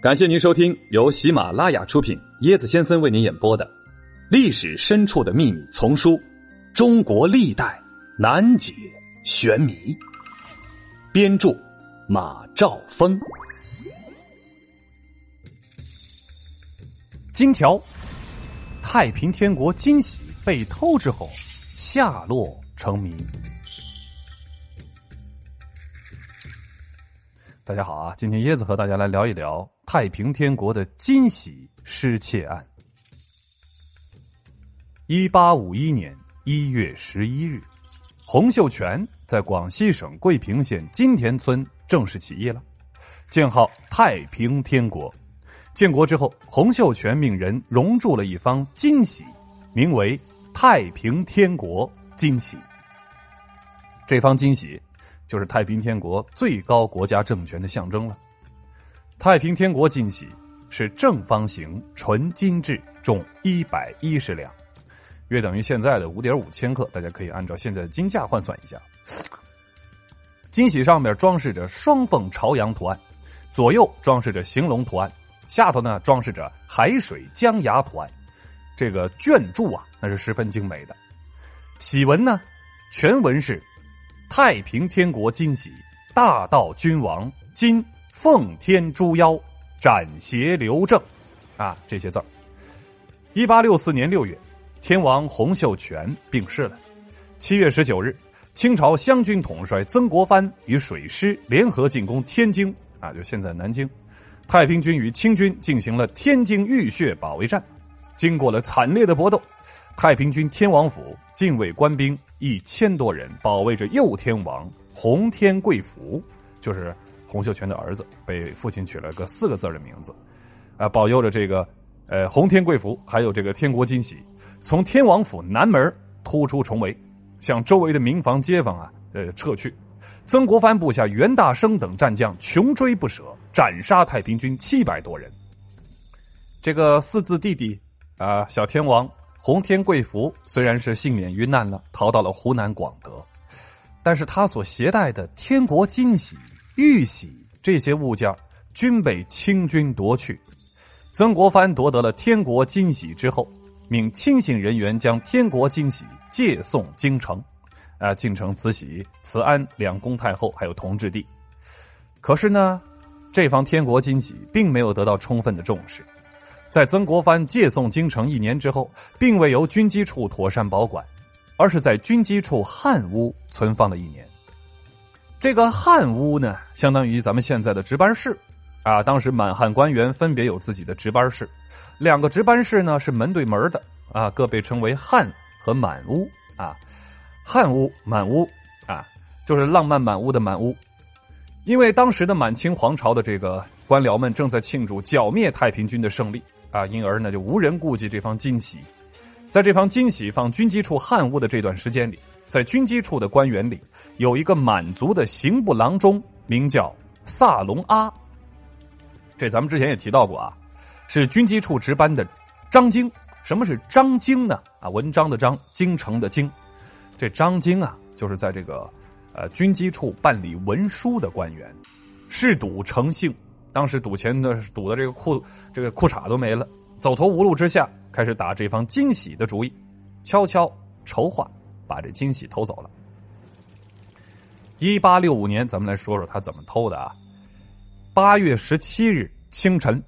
感谢您收听由喜马拉雅出品、椰子先生为您演播的《历史深处的秘密》丛书《中国历代难解玄谜》，编著马兆峰。金条，太平天国金玺被偷之后，下落成谜。大家好啊，今天椰子和大家来聊一聊太平天国的金玺失窃案。一八五一年一月十一日，洪秀全在广西省桂平县金田村正式起义了，建号太平天国。建国之后，洪秀全命人熔铸了一方金玺，名为太平天国金玺。这方金玺。就是太平天国最高国家政权的象征了。太平天国金玺是正方形纯金质，重一百一十两，约等于现在的五点五千克。大家可以按照现在的金价换算一下。金玺上面装饰着双凤朝阳图案，左右装饰着行龙图案，下头呢装饰着海水江崖图案。这个卷柱啊，那是十分精美的。玺文呢，全文是。太平天国金玺，大道君王金奉天诛妖，斩邪留正，啊，这些字儿。一八六四年六月，天王洪秀全病逝了。七月十九日，清朝湘军统帅曾国藩与水师联合进攻天津，啊，就现在南京。太平军与清军进行了天津浴血保卫战，经过了惨烈的搏斗。太平军天王府禁卫官兵一千多人保卫着右天王洪天贵福，就是洪秀全的儿子，被父亲取了个四个字的名字，啊，保佑着这个呃洪天贵福，还有这个天国金玺，从天王府南门突出重围，向周围的民房街坊啊呃撤去。曾国藩部下袁大生等战将穷追不舍，斩杀太平军七百多人。这个四字弟弟啊，小天王。洪天贵福虽然是幸免于难了，逃到了湖南广德，但是他所携带的天国金玺、玉玺这些物件均被清军夺去。曾国藩夺得了天国金玺之后，命亲信人员将天国金玺借送京城，啊，京城慈禧、慈安两宫太后还有同治帝。可是呢，这方天国金玺并没有得到充分的重视。在曾国藩借送京城一年之后，并未由军机处妥善保管，而是在军机处汉屋存放了一年。这个汉屋呢，相当于咱们现在的值班室，啊，当时满汉官员分别有自己的值班室，两个值班室呢是门对门的，啊，各被称为汉和满屋，啊，汉屋、满屋，啊，就是浪漫满屋的满屋，因为当时的满清皇朝的这个官僚们正在庆祝剿灭太平军的胜利。啊，因而呢就无人顾及这方金玺，在这方金玺放军机处汉屋的这段时间里，在军机处的官员里，有一个满族的刑部郎中，名叫萨隆阿。这咱们之前也提到过啊，是军机处值班的张京。什么是张京呢？啊，文章的章，京城的京。这张京啊，就是在这个呃军机处办理文书的官员，嗜赌成性。当时赌钱的赌的这个裤这个裤衩都没了，走投无路之下，开始打这方惊喜的主意，悄悄筹划把这金玺偷走了。一八六五年，咱们来说说他怎么偷的啊？八月十七日清晨，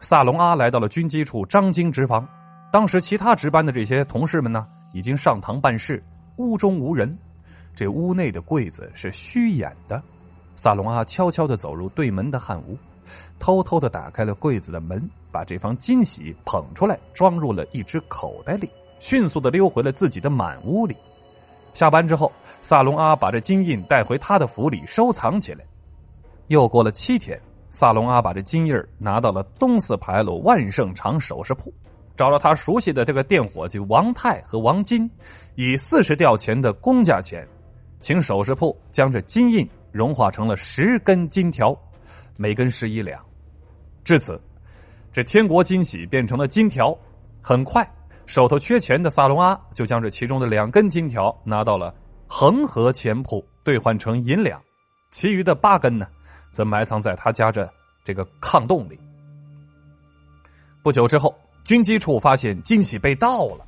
萨隆阿来到了军机处张京值房，当时其他值班的这些同事们呢，已经上堂办事，屋中无人，这屋内的柜子是虚掩的。萨隆阿悄悄的走入对门的汉屋。偷偷的打开了柜子的门，把这方金玺捧出来，装入了一只口袋里，迅速的溜回了自己的满屋里。下班之后，萨隆阿把这金印带回他的府里收藏起来。又过了七天，萨隆阿把这金印拿到了东四牌楼万盛长首饰铺，找了他熟悉的这个店伙计王泰和王金，以四十吊钱的公价钱，请首饰铺将这金印融化成了十根金条。每根十一两，至此，这天国金玺变成了金条。很快，手头缺钱的萨隆阿就将这其中的两根金条拿到了恒河钱铺兑换成银两，其余的八根呢，则埋藏在他家这这个炕洞里。不久之后，军机处发现金玺被盗了。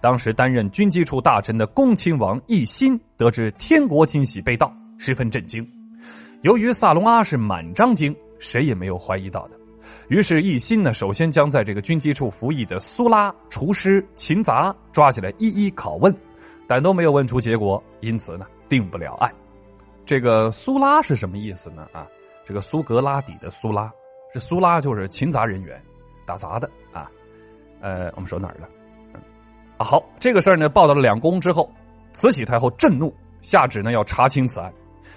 当时担任军机处大臣的恭亲王奕欣得知天国金玺被盗，十分震惊。由于萨隆阿是满章经，谁也没有怀疑到的。于是一心呢，首先将在这个军机处服役的苏拉、厨师、勤杂抓起来一一拷问，但都没有问出结果，因此呢，定不了案。这个苏拉是什么意思呢？啊，这个苏格拉底的苏拉，这苏拉就是勤杂人员，打杂的啊。呃，我们说哪儿了？啊，好，这个事儿呢报到了两宫之后，慈禧太后震怒，下旨呢要查清此案。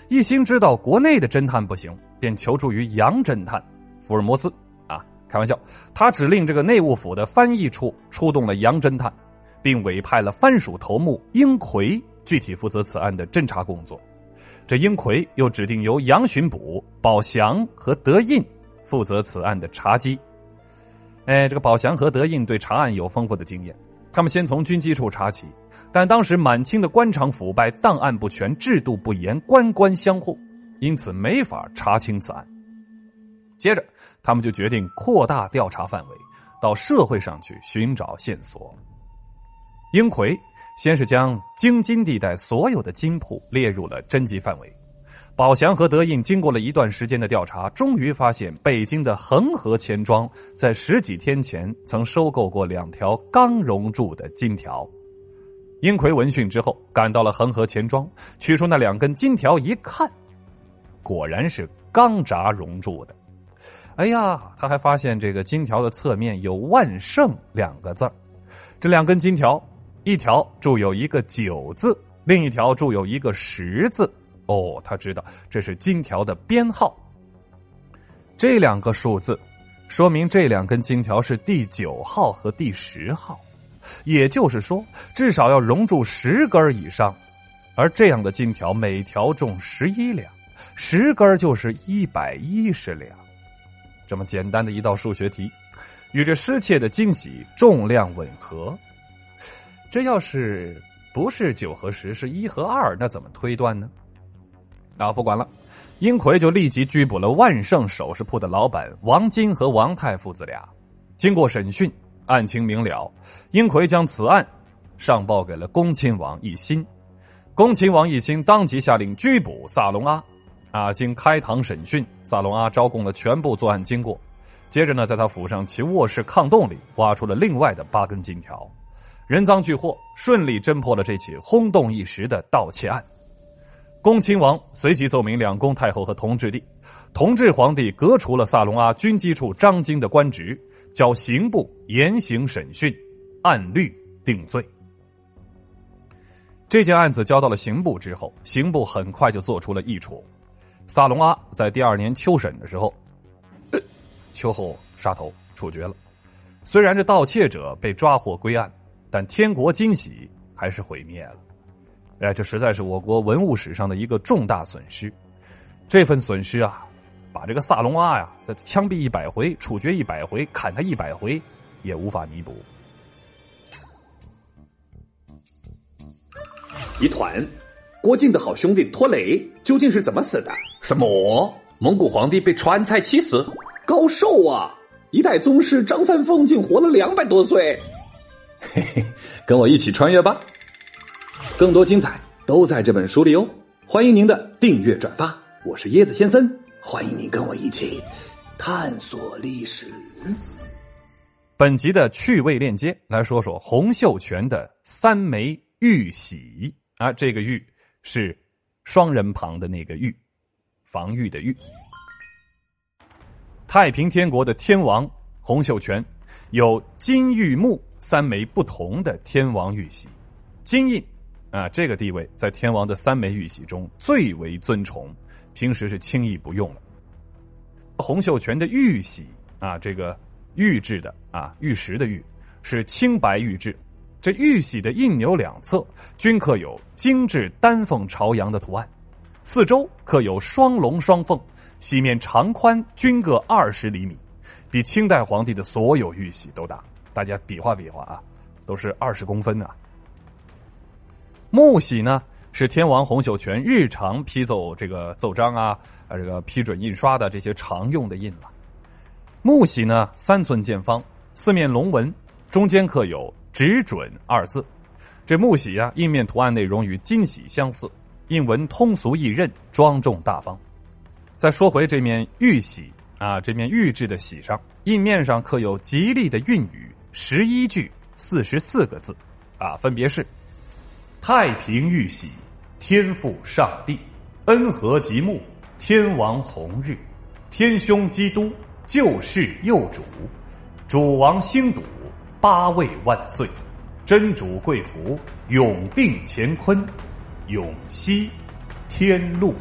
一心知道国内的侦探不行，便求助于洋侦探福尔摩斯。开玩笑，他指令这个内务府的翻译处出动了洋侦探，并委派了藩属头目英奎具体负责此案的侦查工作。这英奎又指定由杨巡捕、宝祥和德印负责此案的查缉。哎，这个宝祥和德印对查案有丰富的经验。他们先从军机处查起，但当时满清的官场腐败、档案不全、制度不严、官官相护，因此没法查清此案。接着，他们就决定扩大调查范围，到社会上去寻找线索。英奎先是将京津地带所有的金铺列入了侦缉范围。宝祥和德印经过了一段时间的调查，终于发现北京的恒河钱庄在十几天前曾收购过两条刚熔铸的金条。英奎闻讯之后，赶到了恒河钱庄，取出那两根金条一看，果然是刚闸熔铸的。哎呀，他还发现这个金条的侧面有“万圣”两个字这两根金条，一条铸有一个“九”字，另一条铸有一个“十”字。哦，他知道这是金条的编号。这两个数字，说明这两根金条是第九号和第十号，也就是说，至少要熔铸十根以上。而这样的金条，每条重十一两，十根就是一百一十两。这么简单的一道数学题，与这失窃的惊喜重量吻合。这要是不是九和十，是一和二，那怎么推断呢？啊，不管了，英奎就立即拘捕了万盛首饰铺的老板王金和王太父子俩。经过审讯，案情明了，英奎将此案上报给了恭亲王奕欣。恭亲王奕欣当即下令拘捕萨隆阿。啊，经开堂审讯，萨隆阿招供了全部作案经过。接着呢，在他府上其卧室炕洞里挖出了另外的八根金条，人赃俱获，顺利侦破了这起轰动一时的盗窃案。恭亲王随即奏明两宫太后和同治帝，同治皇帝革除了萨隆阿军机处张京的官职，交刑部严刑审讯，按律定罪。这件案子交到了刑部之后，刑部很快就做出了议处。萨隆阿在第二年秋审的时候，秋后杀头处决了。虽然这盗窃者被抓获归案，但天国惊喜还是毁灭了。哎，这实在是我国文物史上的一个重大损失。这份损失啊，把这个萨隆阿呀，枪毙一百回，处决一百回，砍他一百回，也无法弥补。一团，郭靖的好兄弟拖雷究竟是怎么死的？什么？蒙古皇帝被川菜气死？高寿啊！一代宗师张三丰竟活了两百多岁。嘿嘿，跟我一起穿越吧。更多精彩都在这本书里哦！欢迎您的订阅转发，我是椰子先生，欢迎您跟我一起探索历史。本集的趣味链接来说说洪秀全的三枚玉玺啊，这个玉是双人旁的那个玉，防御的玉。太平天国的天王洪秀全有金玉木三枚不同的天王玉玺，金印。啊，这个地位在天王的三枚玉玺中最为尊崇，平时是轻易不用了。洪秀全的玉玺啊，这个玉制的啊，玉石的玉是青白玉质，这玉玺的印钮两侧均刻有精致丹凤朝阳的图案，四周刻有双龙双凤，玺面长宽均各二十厘米，比清代皇帝的所有玉玺都大。大家比划比划啊，都是二十公分呢。木玺呢，是天王洪秀全日常批奏这个奏章啊，啊，这个批准印刷的这些常用的印了。木玺呢，三寸见方，四面龙纹，中间刻有“只准”二字。这木玺啊，印面图案内容与金玺相似，印文通俗易认，庄重大方。再说回这面玉玺啊，这面玉制的玺上，印面上刻有吉利的韵语十一句四十四个字，啊，分别是：太平玉玺，天父上帝，恩和吉木，天王红日，天兄基督，救世佑主，主王兴笃，八位万岁。真主贵福，永定乾坤，永息天路。